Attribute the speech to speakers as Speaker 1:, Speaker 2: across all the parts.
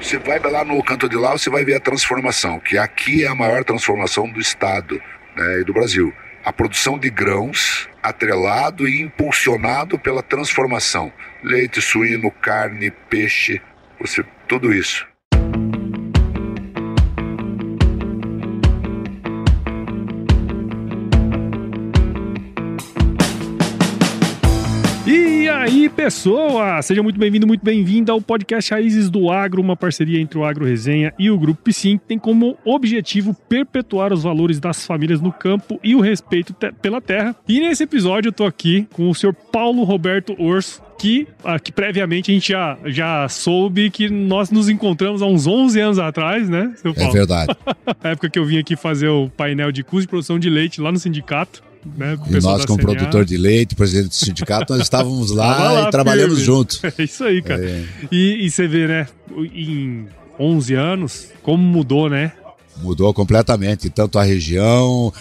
Speaker 1: Você vai lá no canto de lá, você vai ver a transformação, que aqui é a maior transformação do Estado né, e do Brasil. A produção de grãos atrelado e impulsionado pela transformação. Leite, suíno, carne, peixe, você, tudo isso.
Speaker 2: Pessoa! Seja muito bem-vindo, muito bem-vinda ao podcast Raízes do Agro, uma parceria entre o Agro Resenha e o Grupo Piscin, que tem como objetivo perpetuar os valores das famílias no campo e o respeito te pela terra. E nesse episódio eu tô aqui com o senhor Paulo Roberto Orso, que, aqui previamente a gente já, já soube que nós nos encontramos há uns 11 anos atrás, né, seu Paulo?
Speaker 1: É verdade.
Speaker 2: Na época que eu vim aqui fazer o painel de custo de produção de leite lá no sindicato. Né, com
Speaker 1: E nós, como produtor de leite, presidente do sindicato, nós estávamos lá,
Speaker 2: lá,
Speaker 1: e trabalhamos
Speaker 2: firme.
Speaker 1: juntos.
Speaker 2: É isso aí, cara.
Speaker 1: É.
Speaker 2: E, e você vê, né, em 11 anos, como mudou, né?
Speaker 1: Mudou completamente, tanto a região,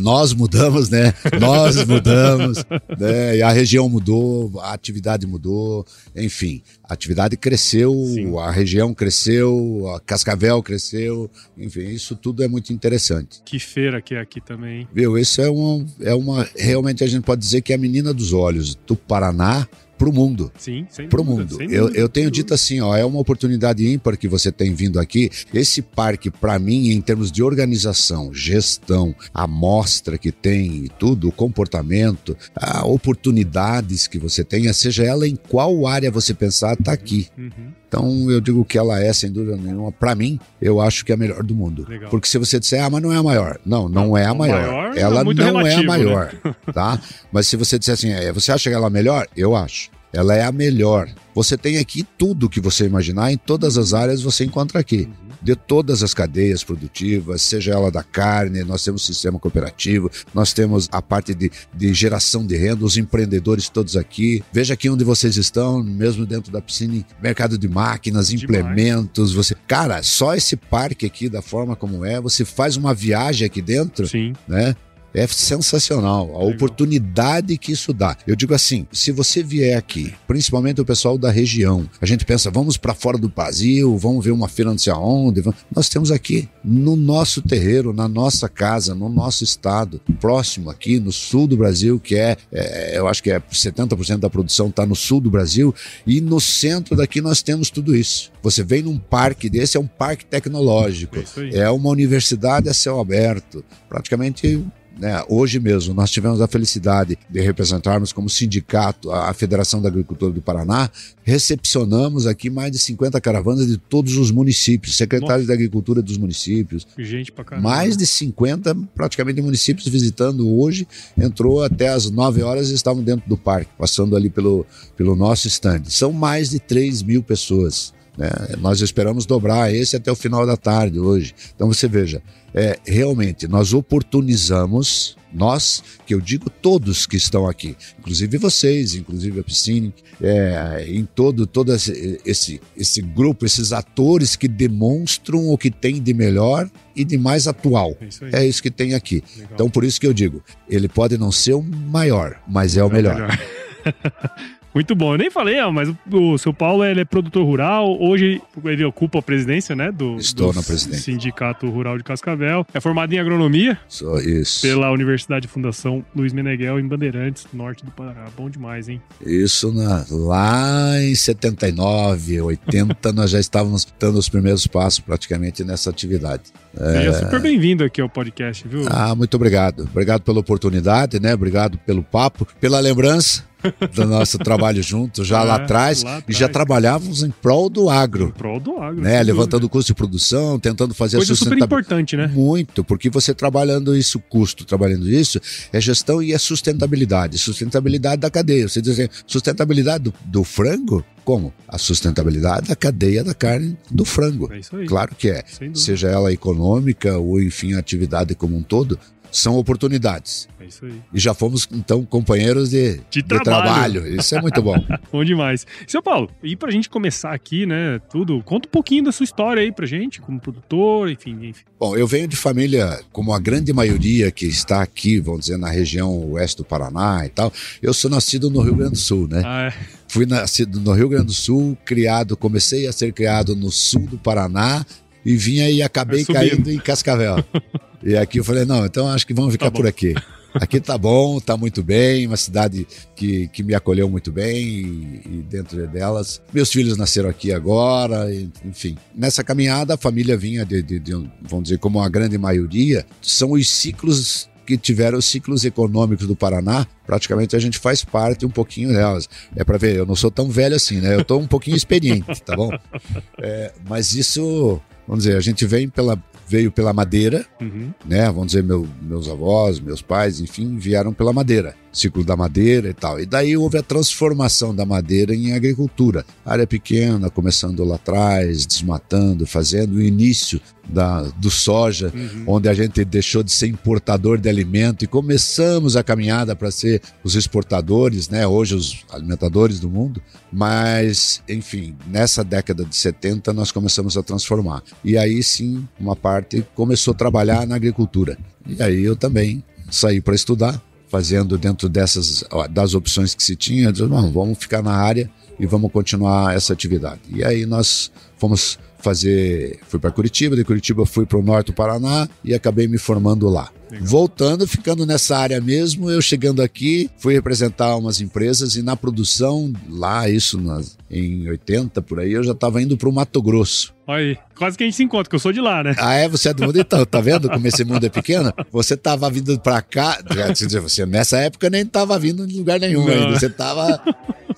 Speaker 1: nós mudamos, né? Nós mudamos, né? E a região mudou, a atividade mudou, enfim, a atividade cresceu,
Speaker 2: Sim.
Speaker 1: a região cresceu, a Cascavel cresceu, enfim, isso tudo é muito interessante.
Speaker 2: Que feira que é aqui também.
Speaker 1: Viu? Isso é uma, é uma, realmente a gente pode dizer que é a menina dos olhos do Paraná para o mundo.
Speaker 2: Sim, sem
Speaker 1: Pro
Speaker 2: dúvida,
Speaker 1: mundo.
Speaker 2: sem
Speaker 1: Eu,
Speaker 2: dúvida,
Speaker 1: eu tenho dito assim, ó, é uma oportunidade ímpar que você tem vindo aqui. Esse parque, para mim, em termos de organização, gestão, amostra que tem e tudo, o comportamento, a oportunidades que você tenha, seja ela em qual área você pensar, tá aqui.
Speaker 2: Uhum.
Speaker 1: Então eu digo que ela é, sem dúvida nenhuma, para mim, eu acho que é a melhor do mundo.
Speaker 2: Legal.
Speaker 1: Porque se você disser, ah, mas não é a maior. Não, não, é a maior.
Speaker 2: maior é
Speaker 1: ela
Speaker 2: muito
Speaker 1: não é a
Speaker 2: relativo, né?
Speaker 1: maior, tá? Mas se você disser assim, é, você acha que ela é a melhor? Eu acho. Ela é a melhor. Você tem aqui tudo que você imaginar, em todas as áreas você encontra aqui. De todas as cadeias produtivas, seja ela da carne, nós temos sistema cooperativo, nós temos a parte de, de geração de renda, os empreendedores todos aqui. Veja aqui onde vocês estão, mesmo dentro da piscina, mercado de máquinas,
Speaker 2: Demais.
Speaker 1: implementos. Você, cara, só esse parque aqui, da forma como é, você faz uma viagem aqui dentro,
Speaker 2: Sim,
Speaker 1: né? É sensacional a
Speaker 2: Legal.
Speaker 1: oportunidade que isso dá. Eu digo assim, se você vier aqui, principalmente o pessoal da região, a gente pensa, vamos para fora do Brasil, vamos ver uma feira não sei aonde. Nós temos aqui no nosso terreiro, na nossa casa, no nosso estado, próximo aqui no sul do Brasil, que é, é, eu acho que é 70% da produção está no sul do Brasil, e no centro daqui nós temos tudo isso. Você vem num parque desse, é um parque tecnológico.
Speaker 2: é.
Speaker 1: É uma universidade a céu aberto. Praticamente, né, hoje mesmo, nós tivemos a felicidade de representarmos como sindicato a, Federação da Agricultura do Paraná. Recepcionamos aqui mais de 50 caravanas de todos os municípios, secretários da Agricultura dos municípios.
Speaker 2: Gente pra caramba.
Speaker 1: Mais de 50, praticamente, municípios visitando hoje. Entrou até às 9 horas e estavam dentro do parque, passando ali pelo, pelo nosso stand. São mais de 3 mil pessoas. Né? Nós esperamos dobrar esse até o final da tarde hoje. Então você veja, é, realmente nós oportunizamos, nós, que eu digo todos que estão aqui, inclusive vocês, inclusive a Piscine, é, em todo, todo esse, esse, esse grupo, esses atores que demonstram o que tem de melhor e de mais atual.
Speaker 2: É isso.
Speaker 1: É isso que tem aqui.
Speaker 2: Legal.
Speaker 1: Então, por isso que eu digo, ele pode não ser o maior, mas é o melhor.
Speaker 2: Muito bom. Eu nem falei, mas o, seu Paulo ele é produtor rural. Hoje ele ocupa a presidência, né? Do,
Speaker 1: Estou
Speaker 2: do. Sindicato Rural de Cascavel. É formado em agronomia
Speaker 1: Só isso.
Speaker 2: pela Universidade Fundação Luiz Meneghel, em Bandeirantes, norte do Pará. Bom demais, hein?
Speaker 1: Isso na- lá em 79, 80, nós já estávamos dando os primeiros passos praticamente nessa atividade.
Speaker 2: Seja super bem-vindo aqui ao podcast, viu?
Speaker 1: É. Ah, muito obrigado. Obrigado pela oportunidade, né? Obrigado pelo papo, pela lembrança do nosso trabalho junto, já
Speaker 2: É,
Speaker 1: lá atrás.
Speaker 2: lá
Speaker 1: E já trabalhávamos em prol do agro,
Speaker 2: Em prol do agro.
Speaker 1: né? Levantando o custo de produção, tentando fazer
Speaker 2: Coisa
Speaker 1: a
Speaker 2: super
Speaker 1: sustentabilidade.
Speaker 2: importante, né?
Speaker 1: Muito, porque você trabalhando isso, custo, trabalhando isso, é gestão e é sustentabilidade. Sustentabilidade da cadeia. Você diz assim, sustentabilidade do, do frango? Como? A sustentabilidade da cadeia da carne do frango.
Speaker 2: É isso aí.
Speaker 1: Claro que é. Seja ela econômica ou, enfim, a atividade como um todo, são oportunidades.
Speaker 2: É isso aí.
Speaker 1: E já fomos, então, companheiros de,
Speaker 2: De
Speaker 1: de
Speaker 2: trabalho.
Speaker 1: trabalho. Isso é muito bom.
Speaker 2: Bom demais. Seu Paulo, e pra gente começar aqui, né, tudo, conta um pouquinho da sua história aí pra gente, como produtor, enfim, enfim.
Speaker 1: Bom, eu venho de família, como a grande maioria que está aqui, vamos dizer, na região oeste do Paraná e tal. Eu sou nascido no Rio Grande do Sul, né?
Speaker 2: Ah, é.
Speaker 1: Fui nascido no Rio Grande do Sul, criado, comecei a ser criado no sul do Paraná e vinha e acabei caindo em Cascavel. e aqui eu falei, não, então acho que vamos ficar
Speaker 2: Tá
Speaker 1: por aqui. Aqui tá bom, tá muito bem, uma cidade que, que me acolheu muito bem e, e dentro delas. Meus filhos nasceram aqui agora, e, enfim. Nessa caminhada, a família vinha de, de- de vamos dizer, como a grande maioria, são os ciclos que tiveram os ciclos econômicos do Paraná, praticamente a gente faz parte um pouquinho delas. É para ver, eu não sou tão velho assim, né? Eu tô um pouquinho experiente, tá bom? É, mas isso, vamos dizer, a gente vem pela, veio pela madeira,
Speaker 2: Uhum.
Speaker 1: né? Vamos dizer, meu- meus avós, meus pais, enfim, vieram pela madeira, ciclo da madeira e tal. E daí houve a transformação da madeira em agricultura. Área pequena, começando lá atrás, desmatando, fazendo o início da, do soja,
Speaker 2: Uhum.
Speaker 1: onde a gente deixou de ser importador de alimento e começamos a caminhada para ser os exportadores, né? Hoje os alimentadores do mundo. Mas, enfim, nessa década de 70 nós começamos a transformar. E aí sim, uma parte começou a trabalhar na agricultura. E aí eu também saí para estudar, fazendo dentro dessas das opções que se tinha, não, vamos ficar na área e vamos continuar essa atividade. E aí nós fomos fazer, fui para Curitiba, de Curitiba fui para o norte do Paraná e acabei me formando lá.
Speaker 2: Legal.
Speaker 1: Voltando, ficando nessa área mesmo, eu chegando aqui, fui representar umas empresas e na produção, lá, isso nas, em 80, por aí, eu já estava indo para o Mato Grosso.
Speaker 2: Olha aí, quase que a gente se encontra, que eu sou de lá, né?
Speaker 1: Ah, é? Você é do mundo? Então, tá vendo como esse mundo é pequeno? Você tava vindo pra cá, quer dizer, você nessa época nem tava vindo de lugar nenhum
Speaker 2: Não.
Speaker 1: ainda. Você tava,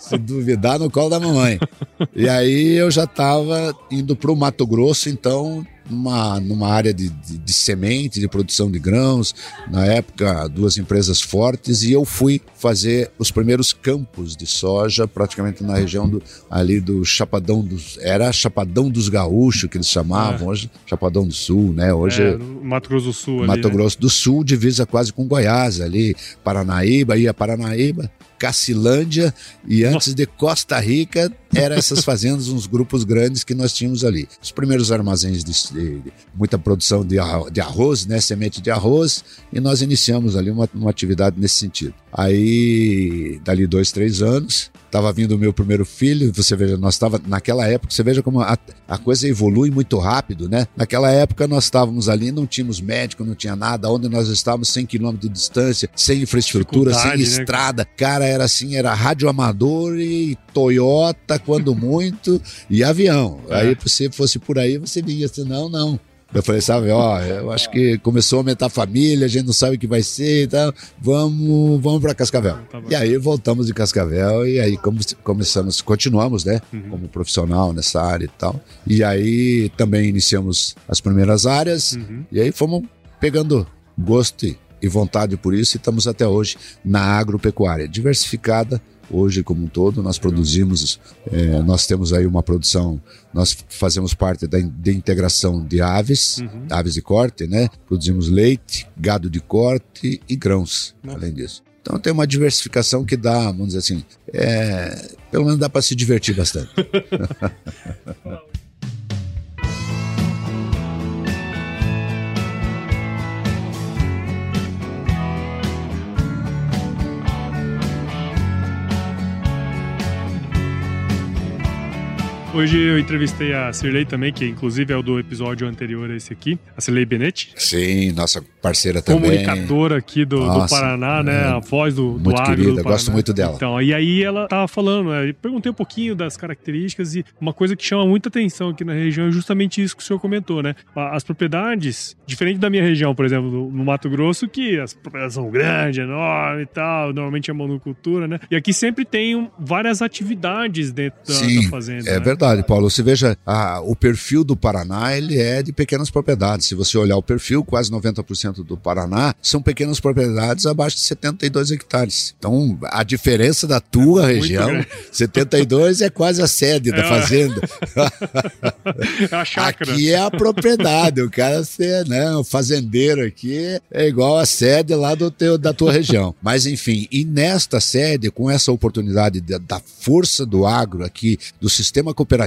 Speaker 1: se duvidar, no colo da mamãe. E aí eu já tava indo pro Mato Grosso, então, numa, numa área de, de, de semente, de produção de grãos. Na época, duas empresas fortes, e eu fui fazer os primeiros campos de soja, praticamente na região do, ali do Chapadão dos. Era Chapadão dos Gaúchos, que eles chamavam, hoje Chapadão do Sul, né? Hoje.
Speaker 2: É, Mato Grosso do Sul ali,
Speaker 1: Mato
Speaker 2: né?
Speaker 1: Grosso do Sul, divisa quase com Goiás, ali, Paranaíba, ia Paranaíba, Cacilândia e antes de Costa Rica, eram essas fazendas, uns grupos grandes que nós tínhamos ali. Os primeiros armazéns de, de- de muita produção de, de arroz, né, semente de arroz, e nós iniciamos ali uma, uma atividade nesse sentido. Aí, dali dois, três anos, estava vindo o meu primeiro filho, você veja, nós estava naquela época, você veja como a, a coisa evolui muito rápido, né? Naquela época nós estávamos ali, não tínhamos médico, não tinha nada, onde nós estávamos 100 quilômetros de distância, sem infraestrutura, sem
Speaker 2: né?
Speaker 1: estrada. Cara, era assim, era rádio amador e Toyota, quando muito, e avião.
Speaker 2: É.
Speaker 1: Aí se fosse por aí, você via, senão não. Eu falei, sabe, ó, eu acho que começou a aumentar a família, a gente não sabe o que vai ser e tal, vamos, vamos para Cascavel.
Speaker 2: Tá.
Speaker 1: E aí voltamos de Cascavel e aí come- começamos, continuamos, né,
Speaker 2: Uhum.
Speaker 1: como profissional nessa área e tal. E aí também iniciamos as primeiras áreas
Speaker 2: Uhum.
Speaker 1: e aí fomos pegando gosto e, e vontade por isso e estamos até hoje na agropecuária diversificada. Hoje, como um todo, nós produzimos, eh, nós temos aí uma produção, nós fazemos parte da, in- de integração de aves,
Speaker 2: Uhum.
Speaker 1: aves de corte, né? Produzimos leite, gado de corte e grãos,
Speaker 2: Nossa.
Speaker 1: além disso. Então tem uma diversificação que dá, vamos dizer assim, é, pelo menos dá para se divertir bastante.
Speaker 2: Hoje eu entrevistei a Cirlei também, que inclusive é o do episódio anterior a esse aqui, a Cirlei Benetti,
Speaker 1: Sim, nossa parceira também.
Speaker 2: comunicadora aqui do, do
Speaker 1: Nossa,
Speaker 2: Paraná, né?
Speaker 1: é.
Speaker 2: A voz do, do
Speaker 1: Muito
Speaker 2: agro
Speaker 1: querida,
Speaker 2: do Paraná.
Speaker 1: gosto muito dela.
Speaker 2: Então, e aí ela tava falando, né? Perguntei um pouquinho das características e uma coisa que chama muita atenção aqui na região é justamente isso que o senhor comentou, né? As propriedades, diferente da minha região, por exemplo, no, Mato Grosso, que as propriedades são grandes, enormes e tal, normalmente é monocultura, né? E aqui sempre tem várias atividades dentro da,
Speaker 1: Sim,
Speaker 2: da fazenda.
Speaker 1: É
Speaker 2: né?
Speaker 1: verdade. Verdade, Paulo. Você veja, a, o perfil do Paraná, ele é de pequenas propriedades. Se você olhar o perfil, quase 90% do Paraná são pequenas propriedades abaixo de 72 hectares. Então, a diferença da tua é região, 72 é quase a sede é. da fazenda.
Speaker 2: É a chácara.
Speaker 1: Aqui é a propriedade. O cara ser, né, o fazendeiro aqui é igual a sede lá do teu, da tua região. Mas, enfim, e nesta sede, com essa oportunidade de, da força do agro aqui, do sistema cooperativo,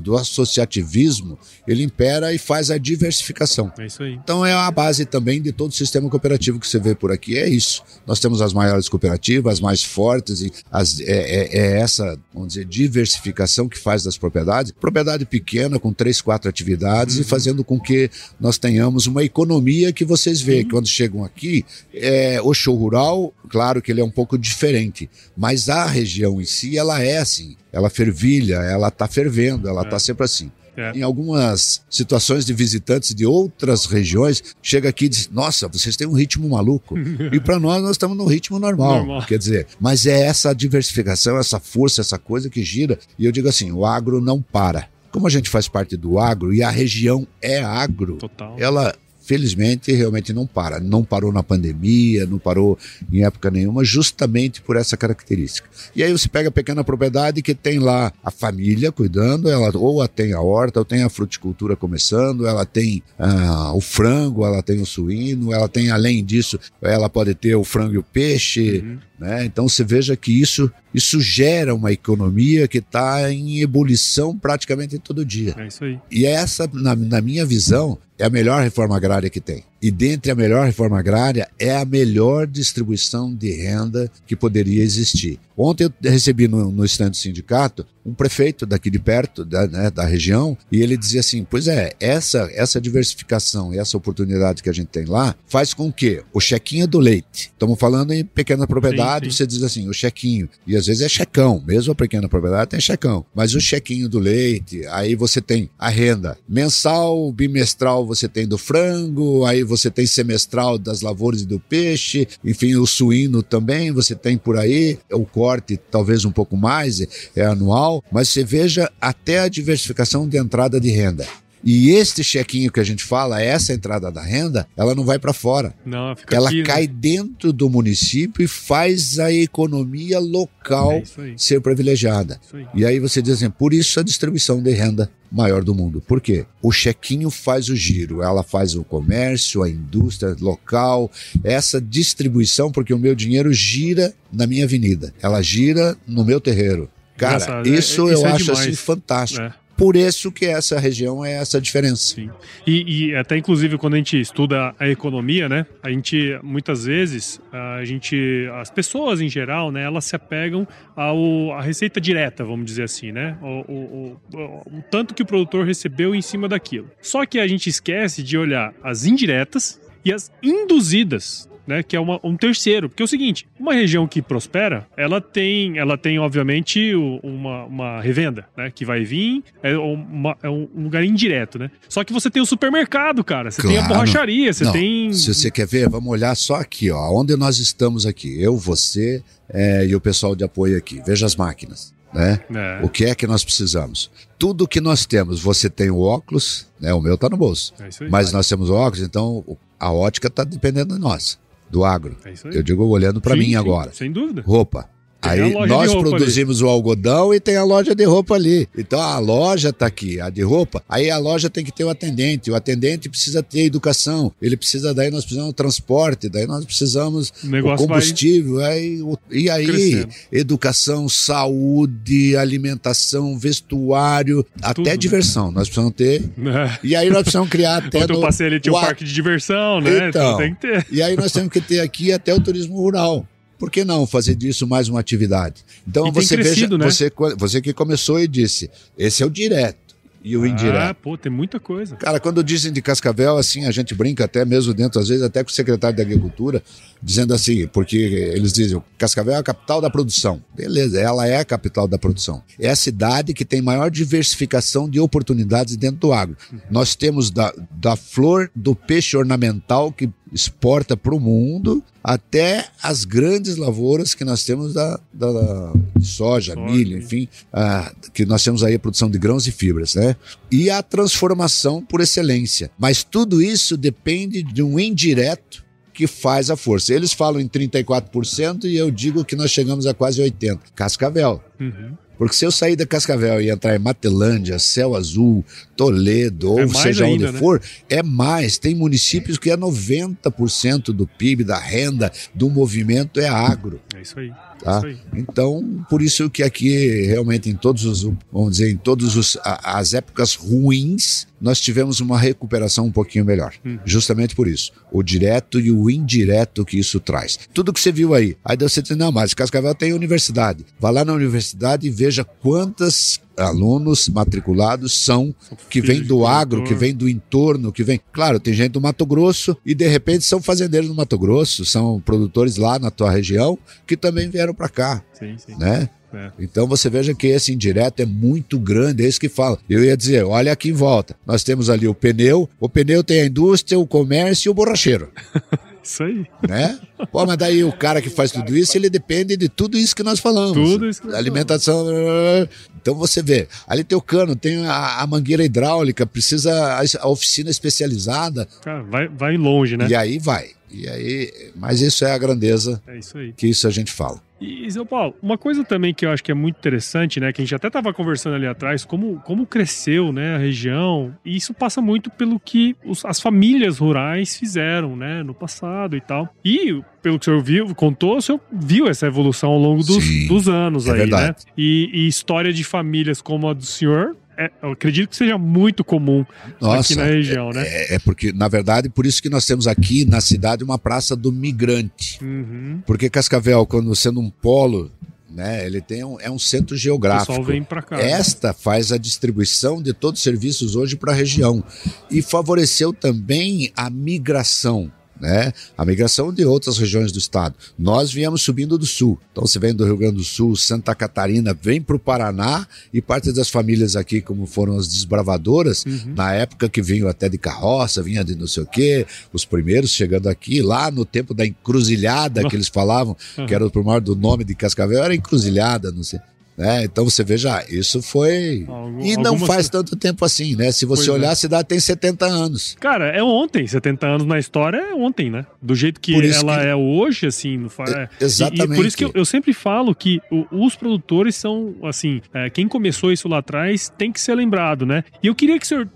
Speaker 1: do associativismo, ele impera e faz a diversificação.
Speaker 2: É isso aí.
Speaker 1: Então é a base também de todo o sistema cooperativo que você vê por aqui. É isso. Nós temos as maiores cooperativas, as mais fortes, e as, é, é, é essa, vamos dizer, diversificação que faz das propriedades. Propriedade pequena, com três, quatro atividades, uhum. e fazendo com que nós tenhamos uma economia que vocês veem. Uhum. Quando chegam aqui, é, o show rural, claro que ele é um pouco diferente, mas a região em si, ela é assim. Ela fervilha, ela está fervendo, ela está é. sempre assim. É. Em algumas situações de visitantes de outras regiões, chega aqui e diz: Nossa, vocês têm um ritmo maluco. e para nós, nós estamos no ritmo normal. normal. Quer dizer, mas é essa diversificação, essa força, essa coisa que gira. E eu digo assim: o agro não para. Como a gente faz parte do agro e a região é agro,
Speaker 2: Total.
Speaker 1: ela felizmente, realmente não para. Não parou na pandemia, não parou em época nenhuma, justamente por essa característica. E aí você pega a pequena propriedade que tem lá a família cuidando, ela ou tem a horta, ou tem a fruticultura começando, ela tem ah, o frango, ela tem o suíno, ela tem, além disso, ela pode ter o frango e o peixe. Uhum. Né? Então você veja que isso, isso gera uma economia que está em ebulição praticamente todo dia.
Speaker 2: É isso aí.
Speaker 1: E essa, na, na minha visão, é a melhor reforma agrária que tem. E dentre a melhor reforma agrária é a melhor distribuição de renda que poderia existir. Ontem eu recebi no, no estande do sindicato um prefeito daqui de perto, da, né, da região, e ele dizia assim: pois é, essa, essa diversificação e essa oportunidade que a gente tem lá faz com que o chequinho do leite, estamos falando em pequena propriedade, sim, sim. você diz assim, o chequinho, e às vezes é checão, mesmo a pequena propriedade tem checão, mas o chequinho do leite, aí você tem a renda mensal, bimestral você tem do frango, aí você tem semestral das lavouras e do peixe, enfim, o suíno também você tem por aí, o corte talvez um pouco mais, é anual, mas você veja até a diversificação de entrada de renda. E este chequinho que a gente fala, essa entrada da renda, ela não vai para fora.
Speaker 2: Não, fica
Speaker 1: ela
Speaker 2: aqui,
Speaker 1: cai
Speaker 2: né?
Speaker 1: dentro do município e faz a economia local é ser privilegiada. Aí. E aí você diz assim, por isso a distribuição de renda maior do mundo. Por quê? O chequinho faz o giro, ela faz o comércio, a indústria local, essa distribuição, porque o meu dinheiro gira na minha avenida, ela gira no meu terreiro. Cara, Engraçado. isso, é, eu é acho demais. assim fantástico. É. Por isso que essa região é essa diferença.
Speaker 2: Sim. E, e, até inclusive quando a gente estuda a economia, né, a gente muitas vezes a gente, as pessoas em geral, né, elas se apegam ao a receita direta, vamos dizer assim, né, o, o, o, o tanto que o produtor recebeu em cima daquilo. Só que a gente esquece de olhar as indiretas e as induzidas né? Que é uma, um terceiro. Porque é o seguinte, uma região que prospera, ela tem, ela tem obviamente, uma, uma revenda, né? Que vai vir, é, uma, é um lugar indireto, né? Só que você tem o supermercado, cara. Você claro. tem a borracharia, você
Speaker 1: Não,
Speaker 2: tem...
Speaker 1: Se você quer ver, vamos olhar só aqui, ó. Onde nós estamos aqui. Eu, você é, e o pessoal de apoio aqui. Veja as máquinas. Né? É. O que é que nós precisamos? Tudo que nós temos, você tem o óculos, né? O meu está no bolso. É mas nós temos o óculos, então a ótica está dependendo de nós do agro. É eu digo olhando para mim sim, agora.
Speaker 2: Sem dúvida.
Speaker 1: Roupa. Aí nós produzimos ali. o algodão e tem a loja de roupa ali. Então a loja está aqui, a de roupa. Aí a loja tem que ter o atendente. O atendente precisa ter educação. Ele precisa, daí nós precisamos transporte, daí nós precisamos o, combustível. Aí, e aí, crescendo. educação, saúde, alimentação, vestuário, Tudo, até né? diversão. Nós precisamos ter. É. E aí nós precisamos criar até.
Speaker 2: Quando eu passei ali, tinha um parque de diversão, né?
Speaker 1: Então, então tem que ter. E aí nós temos que ter aqui até o turismo rural por que não fazer disso mais uma atividade? Então você crescido, veja, né? você, você que começou e disse, esse é o direto e o ah, indireto. Ah,
Speaker 2: pô, tem muita coisa.
Speaker 1: Cara, quando dizem de Cascavel, assim, a gente brinca até mesmo dentro, às vezes, até com o secretário de Agricultura, dizendo assim, porque eles dizem, Cascavel é a capital da produção. Beleza, ela é a capital da produção. É a cidade que tem maior diversificação de oportunidades dentro do agro. Nós temos da, da flor do peixe ornamental, que exporta para o mundo até as grandes lavouras que nós temos da, da, da soja, soja, milho, enfim, ah, que nós temos aí a produção de grãos e fibras, né? E a transformação por excelência. Mas tudo isso depende de um indireto que faz a força. Eles falam em 34% e eu digo que nós chegamos a quase 80%. Cascavel. Uhum. Porque se eu sair da Cascavel e entrar em Matelândia, Céu Azul, Toledo, é ou seja ainda, onde né? for, é mais. Tem municípios que é 90% do PIB, da renda, do movimento é agro.
Speaker 2: É isso aí.
Speaker 1: Tá? Então, por isso que aqui realmente em todos os, vamos dizer, em todas as épocas ruins, nós tivemos uma recuperação um pouquinho melhor. Uhum. Justamente por isso. O direto e o indireto que isso traz. Tudo que você viu aí. Aí você diz, não, mas Cascavel tem universidade. Vá lá na universidade e veja quantas alunos matriculados são que vêm do agro, que vêm do entorno, que vem. Claro, tem gente do Mato Grosso e de repente são fazendeiros do Mato Grosso, são produtores lá na tua região que também vieram para cá, sim, sim. né? É. Então você veja que esse indireto é muito grande, é isso que fala. Eu ia dizer, olha aqui em volta. Nós temos ali o pneu, o pneu tem a indústria, o comércio e o borracheiro.
Speaker 2: Isso aí.
Speaker 1: Né? Pô, mas daí o cara que faz tudo isso, ele depende de tudo isso que nós falamos. Tudo isso que nós Alimentação. Falamos. Então você vê, ali tem o cano, tem a, a mangueira hidráulica, precisa a, a oficina especializada.
Speaker 2: Cara, vai, vai longe, né?
Speaker 1: E aí vai. E aí, mas isso é a grandeza
Speaker 2: é isso
Speaker 1: que isso a gente fala.
Speaker 2: E, Zé Paulo, uma coisa também que eu acho que é muito interessante, né, que a gente até estava conversando ali atrás, como, como cresceu, né, a região, e isso passa muito pelo que os, as famílias rurais fizeram, né, no passado e tal. E pelo que o senhor viu, contou, o senhor viu essa evolução ao longo dos, Sim, dos anos é aí, né? verdade. né? E, e história de famílias como a do senhor é, eu acredito que seja muito comum Nossa, aqui na região,
Speaker 1: é,
Speaker 2: né?
Speaker 1: É, é, porque, na verdade, por isso que nós temos aqui na cidade uma praça do migrante. Uhum. Porque Cascavel, quando sendo um polo né? Ele tem um, é um centro geográfico. O
Speaker 2: pessoal vem para cá.
Speaker 1: Esta né? faz a distribuição de todos os serviços hoje para a região e favoreceu também a migração né? A migração de outras regiões do estado. Nós viemos subindo do sul. Então você vem do Rio Grande do Sul, Santa Catarina, vem para o Paraná e parte das famílias aqui, como foram as desbravadoras, uhum. na época que vinham até de carroça, vinha de não sei o quê, os primeiros chegando aqui, lá no tempo da encruzilhada que eles falavam, uhum. que era o primeiro do nome de Cascavel, era encruzilhada, não sei. Né? Então você veja, isso foi. Algum, e não algumas... faz tanto tempo assim, né? Se você pois olhar, é. a cidade tem 70 anos.
Speaker 2: Cara, é ontem. 70 anos na história é ontem, né? Do jeito que ela que... é hoje, assim. Faz... É,
Speaker 1: exatamente.
Speaker 2: E, e por isso que eu, eu, sempre falo que o, os produtores são, assim, é, quem começou isso lá atrás tem que ser lembrado, né? E eu queria que o senhor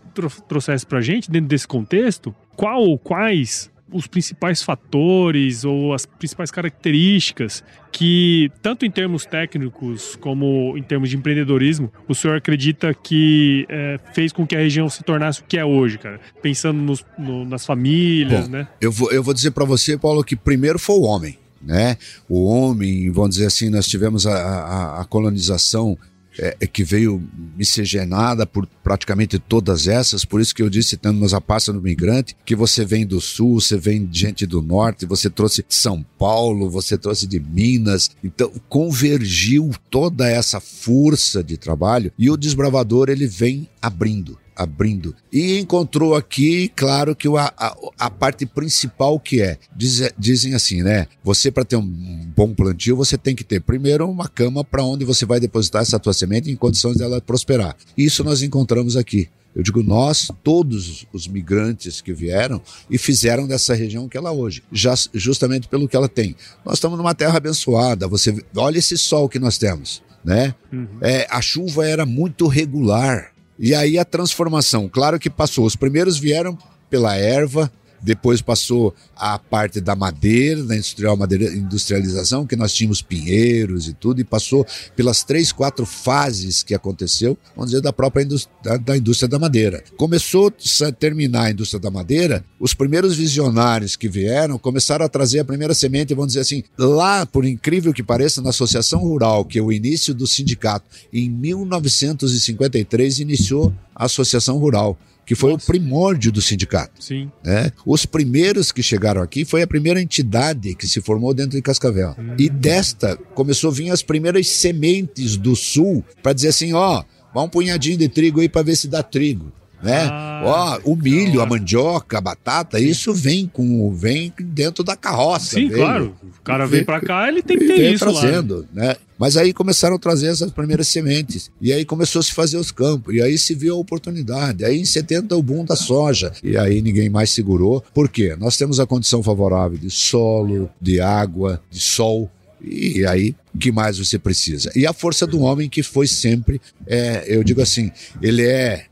Speaker 2: trouxesse pra gente, dentro desse contexto, qual ou quais os principais fatores ou as principais características que, tanto em termos técnicos como em termos de empreendedorismo, o senhor acredita que é, fez com que a região se tornasse o que é hoje, cara? Pensando nos, no, nas famílias, Bom, né?
Speaker 1: Eu vou, eu vou dizer para você, Paulo, que primeiro foi o homem. Né? O homem, vamos dizer assim, nós tivemos a, a, a colonização é, é, que veio miscigenada por praticamente todas essas, por isso que eu disse, temos a pasta no migrante, que você vem do sul, você vem de gente do norte, você trouxe de São Paulo, você trouxe de Minas, então convergiu toda essa força de trabalho e o desbravador ele vem abrindo abrindo. E encontrou aqui, claro, que a, a, a parte principal que é, diz, dizem assim, né? Você para ter um bom plantio, você tem que ter primeiro uma cama para onde você vai depositar essa tua semente em condições dela prosperar. Isso nós encontramos aqui. Eu digo nós, todos os migrantes que vieram e fizeram dessa região que ela é hoje, já, justamente pelo que ela tem. Nós estamos numa terra abençoada. Você olha esse sol que nós temos, né? Uhum. É, a chuva era muito regular. E aí a transformação, claro que passou. Os primeiros vieram pela erva, depois passou a parte da madeira, da industrial madeira, industrialização, que nós tínhamos pinheiros e tudo, e passou pelas três, quatro fases que aconteceu, vamos dizer, da própria indústria, da indústria da madeira. Começou a terminar a indústria da madeira, os primeiros visionários que vieram começaram a trazer a primeira semente, vamos dizer assim, lá, por incrível que pareça, na Associação Rural, que é o início do sindicato, em 1953 iniciou a Associação Rural que foi Nossa. o primórdio do sindicato.
Speaker 2: Sim.
Speaker 1: Né? Os primeiros que chegaram aqui foi a primeira entidade que se formou dentro de Cascavel. Hum. E desta começou a vir as primeiras sementes do sul para dizer assim, ó, oh, Vá um punhadinho de trigo aí para ver se dá trigo. Né? Ah, Ó, o milho, a mandioca, a batata, isso vem com vem dentro da carroça.
Speaker 2: Sim, veio, claro. O cara vem para cá, ele tem que ter isso
Speaker 1: trazendo,
Speaker 2: lá.
Speaker 1: né? Mas aí começaram a trazer essas primeiras sementes. E aí começou a se fazer os campos. E aí se viu a oportunidade. Aí em 70 o boom da soja. E aí ninguém mais segurou. Por quê? Nós temos a condição favorável de solo, de água, de sol. E aí, que mais você precisa? E a força do homem que foi sempre, é, eu digo assim, ele é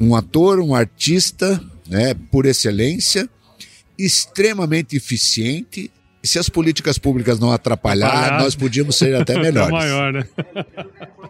Speaker 1: um ator, um artista, né, por excelência, extremamente eficiente. E se as políticas públicas não atrapalhar, nós podíamos ser até melhores.
Speaker 2: maior, né?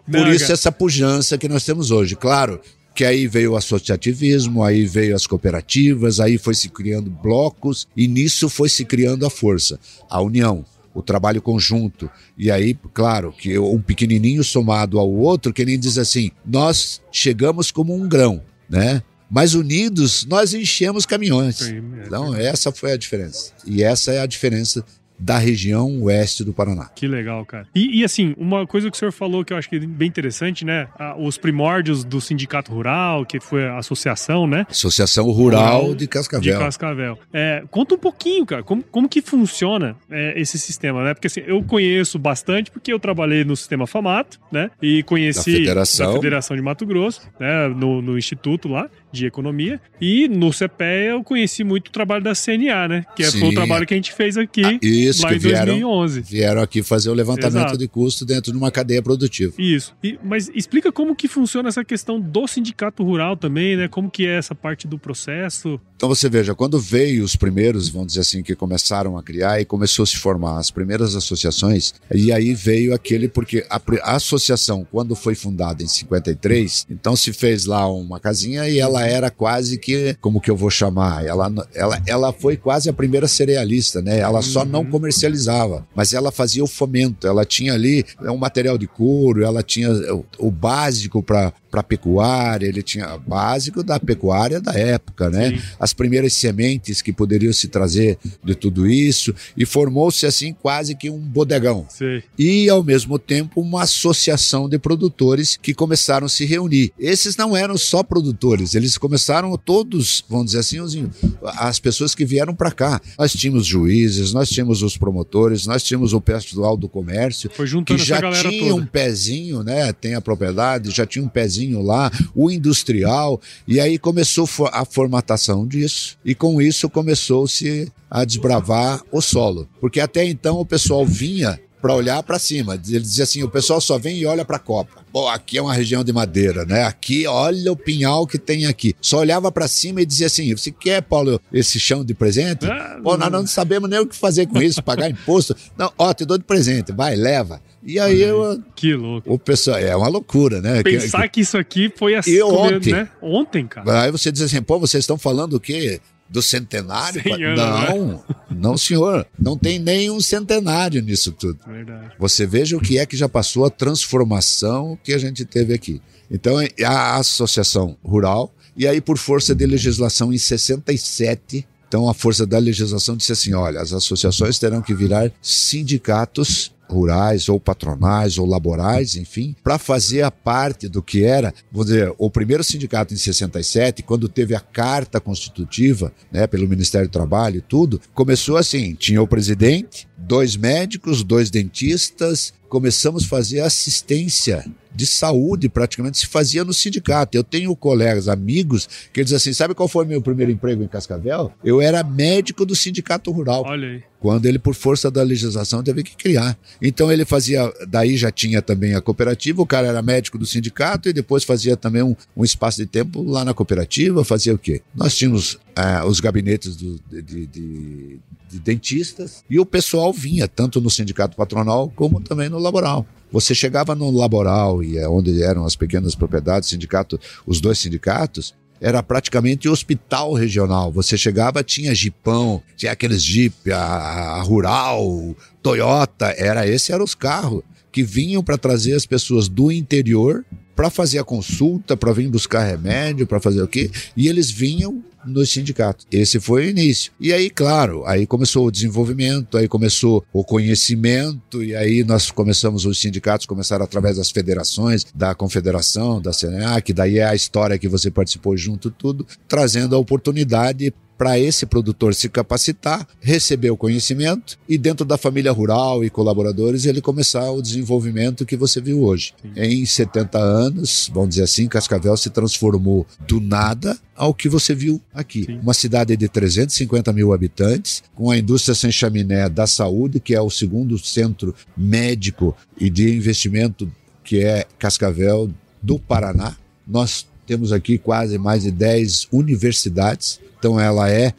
Speaker 1: Por isso essa pujança que nós temos hoje. Claro, que aí veio o associativismo, aí veio as cooperativas, aí foi se criando blocos e nisso foi se criando a força, a união o trabalho conjunto. E aí, claro, que um pequenininho somado ao outro, que nem diz assim, nós chegamos como um grão, né? Mas unidos, nós enchemos caminhões. É então, essa foi a diferença. E essa é a diferença da região oeste do Paraná.
Speaker 2: Que legal, cara. E, e, assim, uma coisa que o senhor falou que eu acho que é bem interessante, né? Os primórdios do Sindicato Rural, que foi a associação, né?
Speaker 1: Associação Rural, Rural de Cascavel.
Speaker 2: De Cascavel. É, conta um pouquinho, cara, como, como que funciona é, esse sistema, né? Porque assim, eu conheço bastante porque eu trabalhei no sistema FAMATO, né? E conheci
Speaker 1: da Federação,
Speaker 2: da Federação de Mato Grosso, né? No, no Instituto lá de Economia. E no CPE eu conheci muito o trabalho da CNA, né? Que Sim. foi o trabalho que a gente fez aqui ah,
Speaker 1: isso,
Speaker 2: lá em
Speaker 1: vieram,
Speaker 2: 2011.
Speaker 1: Vieram aqui fazer o levantamento Exato. de custo dentro de uma cadeia produtiva.
Speaker 2: Isso. E, mas explica como que funciona essa questão do sindicato rural também, né? Como que é essa parte do processo?
Speaker 1: Então você veja, quando veio os primeiros, vamos dizer assim, que começaram a criar e começou a se formar as primeiras associações, e aí veio aquele, porque a, a associação, quando foi fundada em 53, então se fez lá uma casinha e ela era quase que, como que eu vou chamar? Ela, ela, ela foi quase a primeira cerealista, né? Ela só não uhum. comercializava, mas ela fazia o fomento. Ela tinha ali um material de couro, ela tinha o, o básico para para pecuária, ele tinha básico da pecuária da época, né? Sim. As primeiras sementes que poderiam se trazer de tudo isso e formou-se assim quase que um bodegão.
Speaker 2: Sim.
Speaker 1: E ao mesmo tempo uma associação de produtores que começaram a se reunir. Esses não eram só produtores, eles começaram todos, vamos dizer assim, as pessoas que vieram para cá. Nós tínhamos juízes, nós tínhamos os promotores, nós tínhamos o pessoal do comércio que já tinha toda. um pezinho, né? Tem a propriedade, já tinha um pezinho lá, o industrial, e aí começou a formatação disso, e com isso começou-se a desbravar o solo. Porque até então o pessoal vinha para olhar para cima. Ele dizia assim: o pessoal só vem e olha para a copa. Pô, aqui é uma região de madeira, né? Aqui, olha o pinhal que tem aqui. Só olhava para cima e dizia assim: você quer, Paulo, esse chão de presente? Ah, Pô, nós não sabemos nem o que fazer com isso, pagar imposto. Não, ó, te dou de presente, vai, leva. E aí eu.
Speaker 2: Que louco.
Speaker 1: O pessoal, é uma loucura, né?
Speaker 2: Pensar que, que isso aqui foi assim.
Speaker 1: E ontem. Né?
Speaker 2: Ontem, cara.
Speaker 1: Aí você diz assim, pô, vocês estão falando o quê? Do centenário?
Speaker 2: Anos,
Speaker 1: não,
Speaker 2: né?
Speaker 1: não, senhor. Não tem nem um centenário nisso tudo.
Speaker 2: Verdade.
Speaker 1: Você veja o que é que já passou a transformação que a gente teve aqui. Então, é a Associação Rural, e aí, por força de legislação, em 67, então a força da legislação disse assim: olha, as associações terão que virar sindicatos rurais ou patronais ou laborais, enfim, para fazer a parte do que era, vou dizer, o primeiro sindicato em 67, quando teve a carta constitutiva, né, pelo Ministério do Trabalho e tudo, começou assim, tinha o presidente, dois médicos, dois dentistas, começamos a fazer assistência de saúde, praticamente se fazia no sindicato. Eu tenho colegas, amigos, que dizem assim: sabe qual foi meu primeiro emprego em Cascavel? Eu era médico do sindicato rural.
Speaker 2: Olha aí.
Speaker 1: Quando ele, por força da legislação, teve que criar. Então ele fazia, daí já tinha também a cooperativa, o cara era médico do sindicato e depois fazia também um, um espaço de tempo lá na cooperativa, fazia o quê? Nós tínhamos é, os gabinetes do, de, de, de, de dentistas e o pessoal vinha tanto no sindicato patronal como também no laboral. Você chegava no laboral e é onde eram as pequenas propriedades, sindicato, os dois sindicatos, era praticamente hospital regional. Você chegava, tinha jipão, tinha aqueles jeep, a, a rural, Toyota, era esse eram os carros que vinham para trazer as pessoas do interior para fazer a consulta, para vir buscar remédio, para fazer o quê? E eles vinham nos sindicatos. Esse foi o início. E aí, claro, aí começou o desenvolvimento, aí começou o conhecimento, e aí nós começamos, os sindicatos começaram através das federações, da confederação, da CNA, que daí é a história que você participou junto tudo, trazendo a oportunidade para esse produtor se capacitar, receber o conhecimento e dentro da família rural e colaboradores ele começar o desenvolvimento que você viu hoje. Sim. Em 70 anos, vamos dizer assim, Cascavel se transformou do nada ao que você viu aqui. Sim. Uma cidade de 350 mil habitantes, com a indústria sem chaminé da saúde, que é o segundo centro médico e de investimento que é Cascavel do Paraná. Nós temos aqui quase mais de 10 universidades, então ela é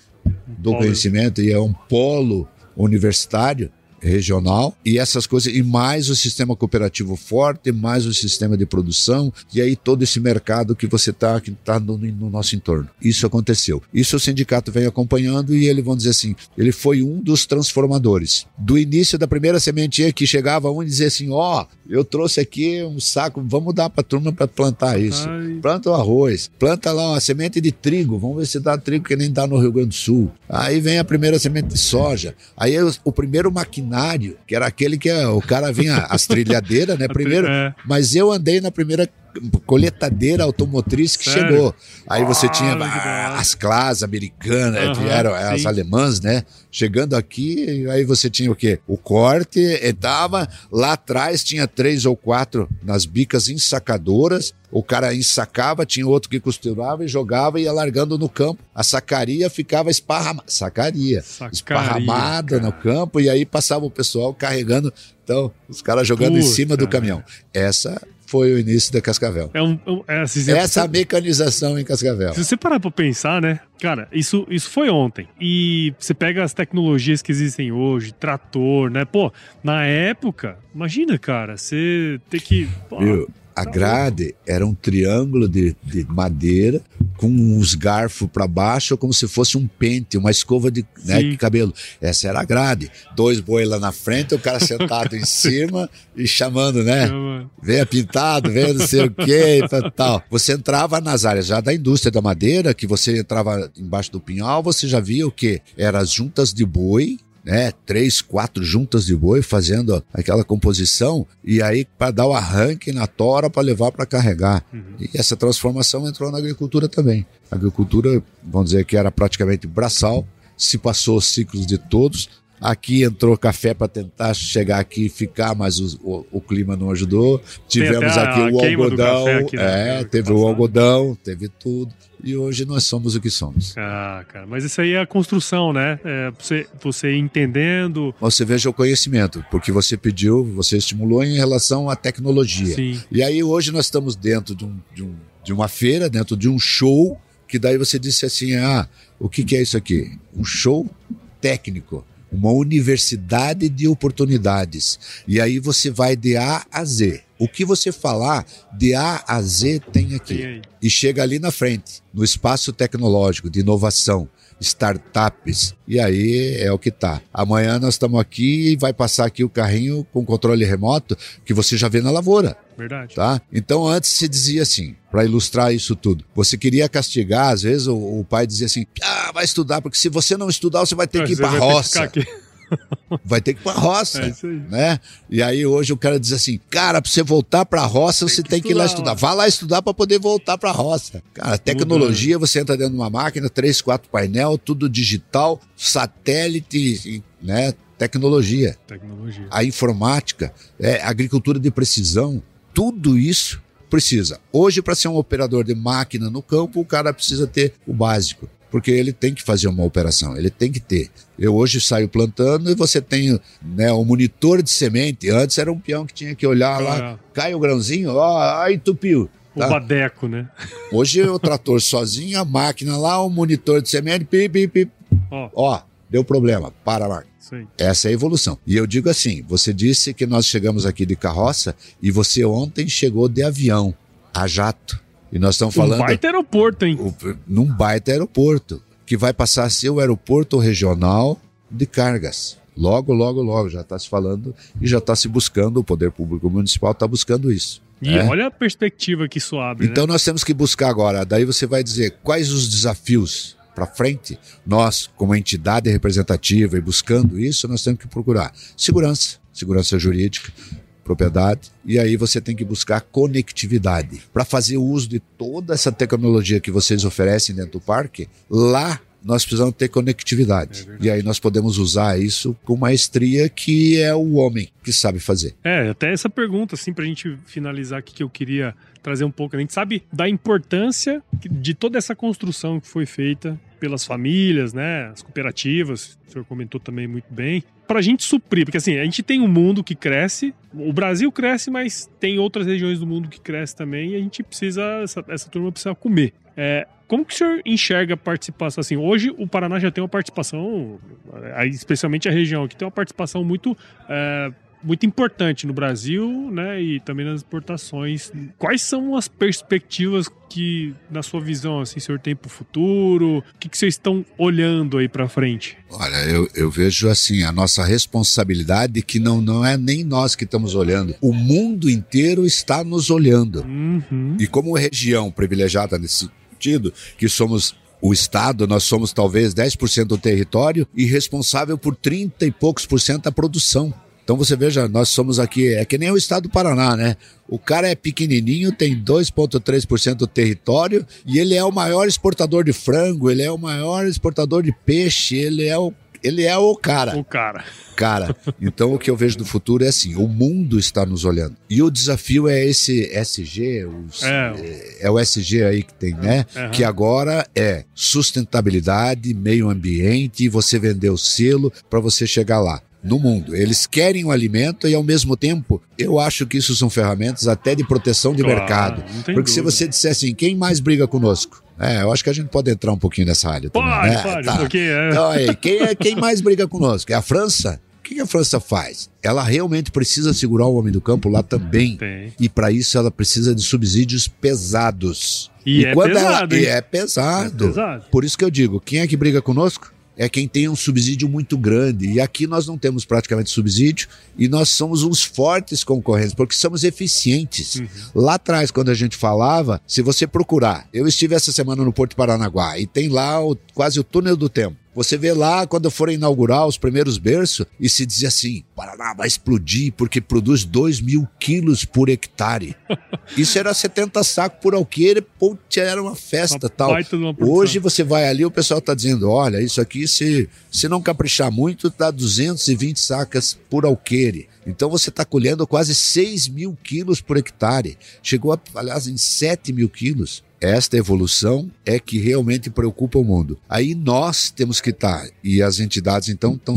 Speaker 1: do conhecimento e é um polo universitário regional e essas coisas, e mais o sistema cooperativo forte, mais o sistema de produção, e aí todo esse mercado que você está que tá no, no, nosso entorno. Isso aconteceu. Isso o sindicato vem acompanhando e ele, vamos dizer assim, ele foi um dos transformadores. Do início da primeira sementinha que chegava um e dizia assim: ó, oh, eu trouxe aqui um saco, vamos dar para a turma para plantar isso. Ai. Planta o arroz, planta lá uma semente de trigo, vamos ver se dá trigo que nem dá no Rio Grande do Sul. Aí vem a primeira semente de soja. Aí o, o primeiro maquinário que era aquele que o cara vinha, as trilhadeiras, né? Primeiro, é. mas eu andei na primeira coletadeira automotriz que Sério? chegou. Aí você ah, tinha as classes americanas, uhum, vieram sim. as alemãs, né? Chegando aqui, aí você tinha o quê? O corte, entrava, lá atrás tinha três ou quatro nas bicas ensacadoras, o cara ensacava, tinha outro que costurava e jogava e ia largando no campo. A sacaria ficava esparramada, sacaria, sacaria esparramada cara. no campo e aí passava o pessoal carregando, então os caras jogando Puta, em cima do caminhão. Essa foi o início da Cascavel.
Speaker 2: É um, é, assim,
Speaker 1: Essa você... mecanização em Cascavel.
Speaker 2: Se você parar pra pensar, né? Cara, isso, isso foi ontem. E você pega as tecnologias que existem hoje, trator, né? Pô, na época, imagina, cara, você ter que. Pô?
Speaker 1: A grade era um triângulo de, de madeira com os garfos para baixo, como se fosse um pente, uma escova de, né, de cabelo. Essa era a grade. Dois boi lá na frente, o cara sentado em cima e chamando, né? Venha pintado, venha não sei o quê e tal. Você entrava nas áreas já da indústria da madeira, que você entrava embaixo do pinhal, você já via o quê? Eram as juntas de boi, né, três, quatro juntas de boi fazendo aquela composição e aí para dar o arranque na tora para levar para carregar. Uhum. E essa transformação entrou na agricultura também. A agricultura, vamos dizer que era praticamente braçal, se passou os ciclos de todos, Aqui entrou café para tentar chegar aqui e ficar, mas o, o, o, clima não ajudou. Tivemos aqui o algodão. Aqui, né? É, teve o algodão, teve tudo. E hoje nós somos o que somos.
Speaker 2: Ah, cara, mas isso aí é a construção, né? É você, você entendendo.
Speaker 1: Você veja o conhecimento, porque você pediu, você estimulou em relação à tecnologia. Sim. E aí hoje nós estamos dentro de, um, de, um, de uma feira, dentro de um show, que daí você disse assim: ah, o que, que é isso aqui? Um show técnico uma universidade de oportunidades. E aí você vai de A a Z. O que você falar, de A a Z tem aqui. E chega ali na frente, no espaço tecnológico de inovação startups. E aí é o que tá. Amanhã nós estamos aqui e vai passar aqui o carrinho com controle remoto que você já vê na lavoura.
Speaker 2: Verdade.
Speaker 1: Tá? Então antes se dizia assim, para ilustrar isso tudo. Você queria castigar, às vezes o, o, pai dizia assim: "Ah, vai estudar, porque se você não estudar, você vai ter que ir para roça". Vai ter que ir pra roça, é né? E aí hoje o cara diz assim, cara, pra você voltar pra roça, tem você tem que ir lá estudar. Vá lá estudar para poder voltar pra roça. Cara, tecnologia, você entra dentro de uma máquina, três, quatro painel, tudo digital, satélite, né? Tecnologia.
Speaker 2: Tecnologia.
Speaker 1: A informática, é, agricultura de precisão, tudo isso precisa. Hoje, para ser um operador de máquina no campo, o cara precisa ter o básico porque ele tem que fazer uma operação, ele tem que ter. Eu hoje saio plantando e você tem né, um monitor de semente. Antes era um peão que tinha que olhar lá, é. cai o grãozinho, ó, aí entupiu.
Speaker 2: Tá? O badeco, né?
Speaker 1: Hoje o trator sozinho, a máquina lá, o monitor de semente, pi, pi, pi. Ó. ó, deu problema, para máquina. Essa é a evolução. E eu digo assim: você disse que nós chegamos aqui de carroça e você ontem chegou de avião, a jato. E nós estamos falando. Um
Speaker 2: baita aeroporto, hein?
Speaker 1: Num baita aeroporto, que vai passar a ser o aeroporto regional de cargas. Logo, logo, logo, já está se falando e já está se buscando, o poder público municipal está buscando isso.
Speaker 2: E é? olha a perspectiva que isso abre.
Speaker 1: Então
Speaker 2: né?
Speaker 1: nós temos que buscar agora. Daí você vai dizer quais os desafios para frente, nós, como entidade representativa e buscando isso, nós temos que procurar segurança, segurança jurídica, propriedade, e aí você tem que buscar conectividade. Para fazer uso de toda essa tecnologia que vocês oferecem dentro do parque, lá nós precisamos ter conectividade. É e aí nós podemos usar isso com maestria que é o homem que sabe fazer.
Speaker 2: É, até essa pergunta, assim, para a gente finalizar aqui, que eu queria trazer um pouco. A gente sabe da importância de toda essa construção que foi feita pelas famílias, né, as cooperativas, o senhor comentou também muito bem, para a gente suprir, porque assim, a gente tem um mundo que cresce, o Brasil cresce, mas tem outras regiões do mundo que cresce também e a gente precisa, essa, essa turma precisa comer. É, como que o senhor enxerga a participação? Assim, hoje o Paraná já tem uma participação, especialmente a região aqui, tem uma participação muito é, muito importante no Brasil, né, e também nas exportações. Quais são as perspectivas que, na sua visão, assim, o senhor tem para o futuro? O que, que vocês estão olhando aí para frente?
Speaker 1: Olha, eu, eu vejo assim a nossa responsabilidade que não, não é nem nós que estamos olhando, o mundo inteiro está nos olhando. Uhum. E como região privilegiada nesse sentido, que somos o Estado, nós somos talvez 10% do território e responsável por 30 e poucos por cento da produção. Então você veja, nós somos aqui, é que nem o estado do Paraná, né? O cara é pequenininho, tem 2,3% do território e ele é o maior exportador de frango, ele é o maior exportador de peixe, ele é o ele é o cara.
Speaker 2: O cara.
Speaker 1: Cara. Então o que eu vejo no futuro é assim: o mundo está nos olhando. E o desafio é esse SG, os, é. é. o SG aí que tem, né? Uhum. Que agora é sustentabilidade, meio ambiente, e você vender o selo para você chegar lá no mundo. Eles querem o alimento e, ao mesmo tempo, eu acho que isso são ferramentas até de proteção de claro, mercado. Porque dúvida. se você disser assim, quem mais briga conosco? É, eu acho que a gente pode entrar um pouquinho nessa área
Speaker 2: pode,
Speaker 1: também. Né?
Speaker 2: Pode, tá. um pouquinho. É.
Speaker 1: Então, aí, quem, é, quem mais briga conosco? É a França? O que a França faz? Ela realmente precisa segurar o homem do campo lá também. Tem. E para isso ela precisa de subsídios pesados.
Speaker 2: E, e é pesado.
Speaker 1: Ela, e é pesado. é pesado. Por isso que eu digo, quem é que briga conosco? É quem tem um subsídio muito grande. E aqui nós não temos praticamente subsídio e nós somos uns fortes concorrentes, porque somos eficientes. Uhum. Lá atrás, quando a gente falava, se você procurar, eu estive essa semana no Porto Paranaguá e tem lá o, quase o túnel do tempo. Você vê lá quando foram inaugurar os primeiros berços e se dizia assim: Paraná vai explodir porque produz 2 mil quilos por hectare. Isso era 70 sacos por alqueire, putz, era uma festa uma tal. Hoje você vai ali, o pessoal está dizendo: olha, isso aqui, se, se não caprichar muito, dá 220 sacas por alqueire. Então você está colhendo quase 6 mil quilos por hectare. Chegou, a, aliás, em 7 mil quilos. Esta evolução é que realmente preocupa o mundo. Aí nós temos que estar, tá, e as entidades então estão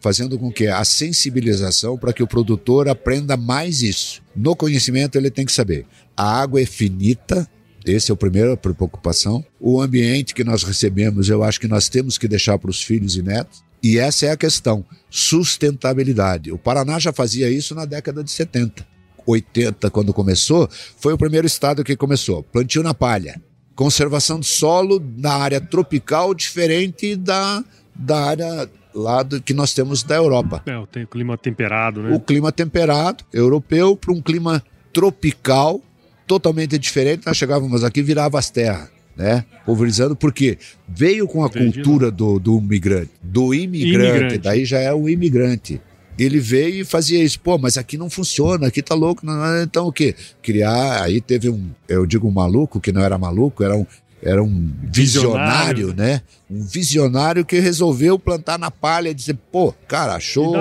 Speaker 1: fazendo com que a sensibilização para que o produtor aprenda mais isso. No conhecimento ele tem que saber: a água é finita, esse é o primeiro preocupação. O ambiente que nós recebemos, eu acho que nós temos que deixar para os filhos e netos. E essa é a questão: sustentabilidade. O Paraná já fazia isso na década de 70. 80, quando começou, foi o primeiro estado que começou. Plantio na palha. Conservação do solo na área tropical, diferente da, da área lá do, que nós temos da Europa.
Speaker 2: É, tem o clima temperado, né?
Speaker 1: O clima temperado, europeu, para um clima tropical, totalmente diferente. Nós chegávamos aqui virava as terras. Né? Pulverizando, porque veio com a Entendi, cultura do, do imigrante, do imigrante, imigrante, daí já é o imigrante ele veio e fazia isso. Pô, mas aqui não funciona, aqui tá louco. Então o quê? Criar. Aí teve um, eu digo um maluco, que não era maluco, era um, era um visionário, visionário, né? Um visionário que resolveu plantar na palha e dizer, pô, cara, achou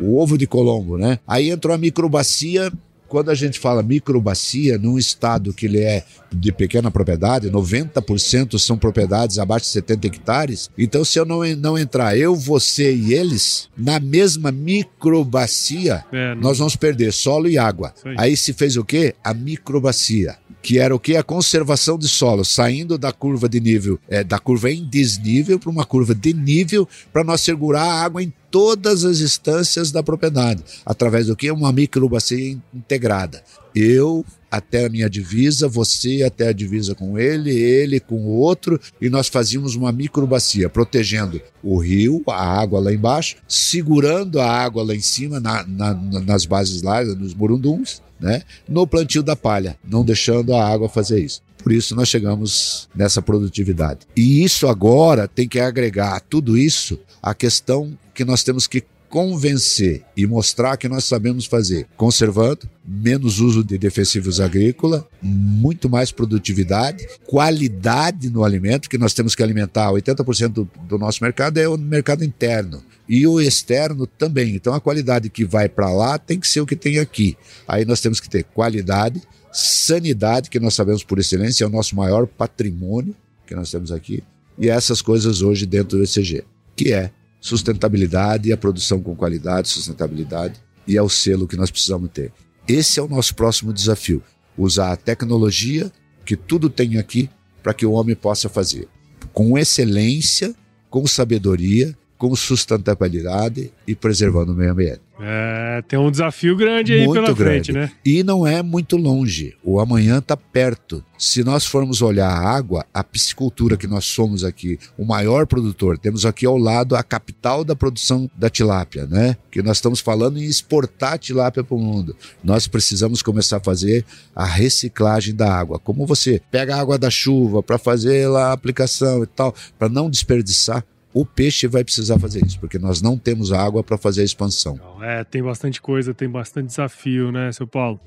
Speaker 1: o ovo de Colombo, né? Aí entrou a microbacia quando a gente fala microbacia, num estado que ele é de pequena propriedade, 90% são propriedades abaixo de 70 hectares, então se eu não, não entrar eu, você e eles na mesma microbacia, é, nós vamos perder solo e água. Aí. aí se fez o quê? A microbacia que era o que? A conservação de solo, saindo da curva de nível, é, da curva em desnível para uma curva de nível, para nós segurar a água em todas as instâncias da propriedade, através do que? Uma microbacia integrada. Eu até a minha divisa, você até a divisa com ele, ele com o outro, e nós fazíamos uma microbacia, protegendo o rio, a água lá embaixo, segurando a água lá em cima, na, na, nas bases lá, nos burunduns, né? no plantio da palha, não deixando a água fazer isso. Por isso nós chegamos nessa produtividade. E isso agora tem que agregar tudo isso a questão que nós temos que convencer e mostrar que nós sabemos fazer, conservando, menos uso de defensivos agrícolas, muito mais produtividade, qualidade no alimento, que nós temos que alimentar 80% do, do nosso mercado é o mercado interno e o externo também. Então a qualidade que vai para lá tem que ser o que tem aqui. Aí nós temos que ter qualidade, sanidade, que nós sabemos por excelência é o nosso maior patrimônio que nós temos aqui, e essas coisas hoje dentro do ECG, que é sustentabilidade e a produção com qualidade, sustentabilidade, e é o selo que nós precisamos ter. Esse é o nosso próximo desafio: usar a tecnologia que tudo tem aqui para que o homem possa fazer com excelência, com sabedoria, com sustentabilidade e preservando o meio ambiente.
Speaker 2: É, tem um desafio grande aí
Speaker 1: muito
Speaker 2: pela
Speaker 1: grande.
Speaker 2: frente, né?
Speaker 1: E não é muito longe. O amanhã está perto. Se nós formos olhar a água, a piscicultura que nós somos aqui, o maior produtor, temos aqui ao lado a capital da produção da tilápia, né? Que nós estamos falando em exportar tilápia para o mundo. Nós precisamos começar a fazer a reciclagem da água. Como você pega a água da chuva para fazer lá a aplicação e tal, para não desperdiçar, o peixe vai precisar fazer isso, porque nós não temos água para fazer a expansão.
Speaker 2: É, tem bastante coisa, tem bastante desafio, né, seu Paulo?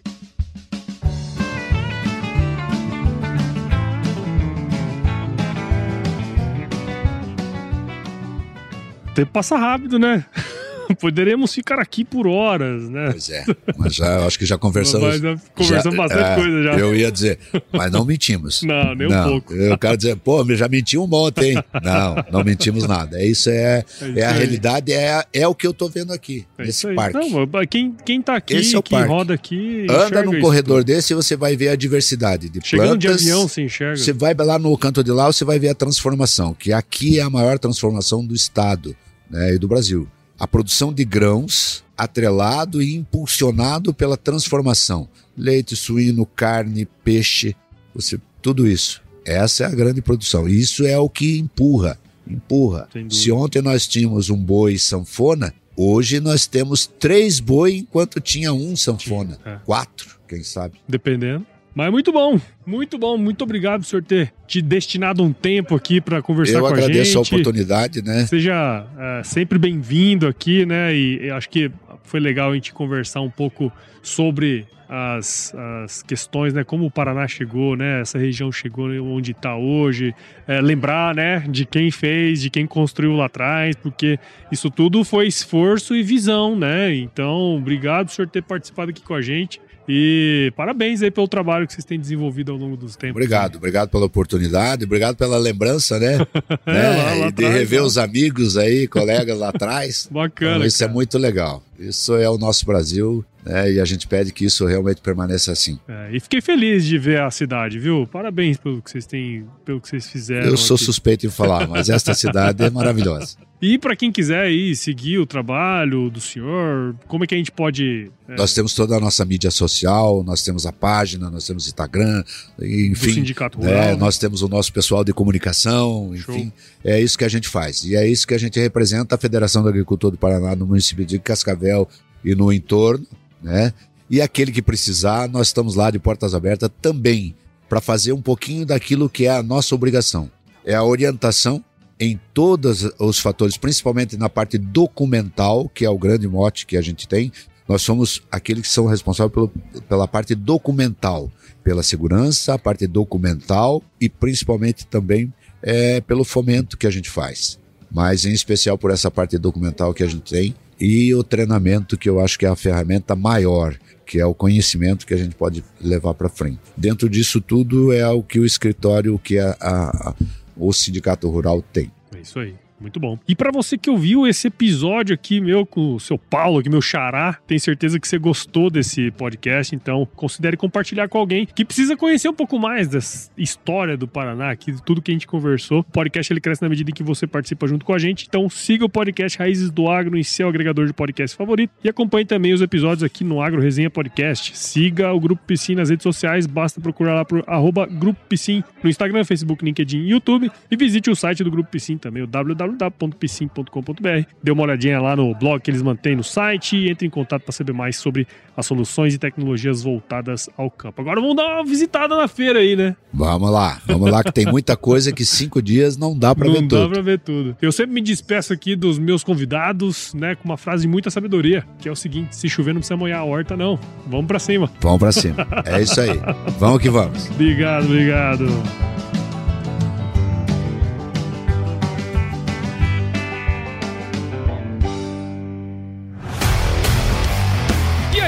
Speaker 2: O tempo passa rápido, né? Poderemos ficar aqui por horas, né?
Speaker 1: Pois é, mas já acho que já conversamos.
Speaker 2: Mas já conversamos
Speaker 1: já,
Speaker 2: bastante
Speaker 1: é,
Speaker 2: coisa já.
Speaker 1: Eu ia dizer, mas não mentimos.
Speaker 2: Não, nem um pouco.
Speaker 1: Eu quero dizer, pô, já menti um monte, hein? Não, não mentimos nada. Isso é,
Speaker 2: É
Speaker 1: é a realidade, é, é o que eu tô vendo aqui,
Speaker 2: É
Speaker 1: nesse parque.
Speaker 2: Não, quem, quem tá aqui,
Speaker 1: Esse é o
Speaker 2: quem
Speaker 1: parque.
Speaker 2: roda aqui.
Speaker 1: Anda num corredor
Speaker 2: tudo.
Speaker 1: desse e você vai ver a diversidade de
Speaker 2: Chegando
Speaker 1: plantas.
Speaker 2: de avião, você enxerga.
Speaker 1: Você vai lá no canto de lá, você vai ver a transformação, que aqui é a maior transformação do estado né, e do Brasil. A produção de grãos atrelado e impulsionado pela transformação. Leite, suíno, carne, peixe, você, tudo isso. Essa é a grande produção. Isso é o que empurra, empurra. Se ontem nós tínhamos um boi sanfona, hoje nós temos três boi enquanto tinha um sanfona.
Speaker 2: É.
Speaker 1: Quatro, quem sabe.
Speaker 2: Dependendo. Mas muito bom, muito bom. Muito obrigado por senhor ter te destinado um tempo aqui para conversar
Speaker 1: Eu
Speaker 2: com a gente.
Speaker 1: agradeço a oportunidade, né?
Speaker 2: Seja é, sempre bem-vindo aqui, né? E eu acho que foi legal a gente conversar um pouco sobre as, as questões, né? Como o Paraná chegou, né? Essa região chegou onde está hoje. É, lembrar, né? De quem fez, de quem construiu lá atrás, porque isso tudo foi esforço e visão, né? Então, obrigado por senhor ter participado aqui com a gente. E parabéns aí pelo trabalho que vocês têm desenvolvido ao longo dos tempos.
Speaker 1: Obrigado, obrigado pela oportunidade, obrigado pela lembrança, né?
Speaker 2: É,
Speaker 1: Né?
Speaker 2: lá- lá
Speaker 1: de
Speaker 2: atrás,
Speaker 1: rever
Speaker 2: lá.
Speaker 1: os amigos aí, colegas lá atrás.
Speaker 2: Bacana.
Speaker 1: Então, isso
Speaker 2: cara.
Speaker 1: é muito legal. Isso é o nosso Brasil, né? E a gente pede que isso realmente permaneça assim.
Speaker 2: É, e fiquei feliz de ver a cidade, viu? Parabéns pelo que vocês têm, pelo que vocês fizeram.
Speaker 1: Eu sou
Speaker 2: aqui.
Speaker 1: suspeito em falar, mas esta cidade é maravilhosa.
Speaker 2: E para quem quiser aí seguir o trabalho do senhor, como é que a gente pode é,
Speaker 1: Nós temos toda a nossa mídia social, nós temos a página, nós temos Instagram,
Speaker 2: do
Speaker 1: enfim.
Speaker 2: sindicato
Speaker 1: É,
Speaker 2: rural? né?
Speaker 1: nós temos o nosso pessoal de comunicação,
Speaker 2: Show.
Speaker 1: enfim, é isso que a gente faz. E é isso que a gente representa a Federação do Agricultor do Paraná no município de Cascavel e no entorno, né? E aquele que precisar, nós estamos lá de portas abertas também para fazer um pouquinho daquilo que é a nossa obrigação. É a orientação em todos os fatores, principalmente na parte documental, que é o grande mote que a gente tem. Nós somos aqueles que são responsáveis pelo, pela parte documental, pela segurança, a parte documental e principalmente também é, pelo fomento que a gente faz. Mas em especial por essa parte documental que a gente tem e o treinamento, que eu acho que é a ferramenta maior, que é o conhecimento que a gente pode levar para frente. Dentro disso tudo é o que o escritório, o que a, a- a- o sindicato rural tem.
Speaker 2: É isso aí. Muito bom. E para você que ouviu esse episódio aqui meu com o seu Paulo, aqui meu xará, tenho certeza que você gostou desse podcast, então considere compartilhar com alguém que precisa conhecer um pouco mais dessa história do Paraná, aqui de tudo que a gente conversou. O podcast ele cresce na medida em que você participa junto com a gente, então siga o podcast Raízes do Agro em seu agregador de podcast favorito e acompanhe também os episódios aqui no Agro Resenha Podcast. Siga o Grupo Piscin nas redes sociais, basta procurar lá por arroba Grupo Piscin no Instagram, Facebook, LinkedIn e YouTube e visite o site do Grupo Piscin também, o www www.psim.com.br. Dê uma olhadinha lá no blog que eles mantêm no site e entre em contato para saber mais sobre as soluções e tecnologias voltadas ao campo. Agora vamos dar uma visitada na feira aí, né?
Speaker 1: Vamos lá, vamos lá que tem muita coisa que cinco dias não dá para ver tudo.
Speaker 2: Não dá para ver tudo. Eu sempre me despeço aqui dos meus convidados, né, com uma frase de muita sabedoria, que é o seguinte: se chover não precisa molhar a horta, não. Vamos para cima.
Speaker 1: Vamos para cima. É isso aí. Vamos que vamos.
Speaker 2: obrigado, obrigado.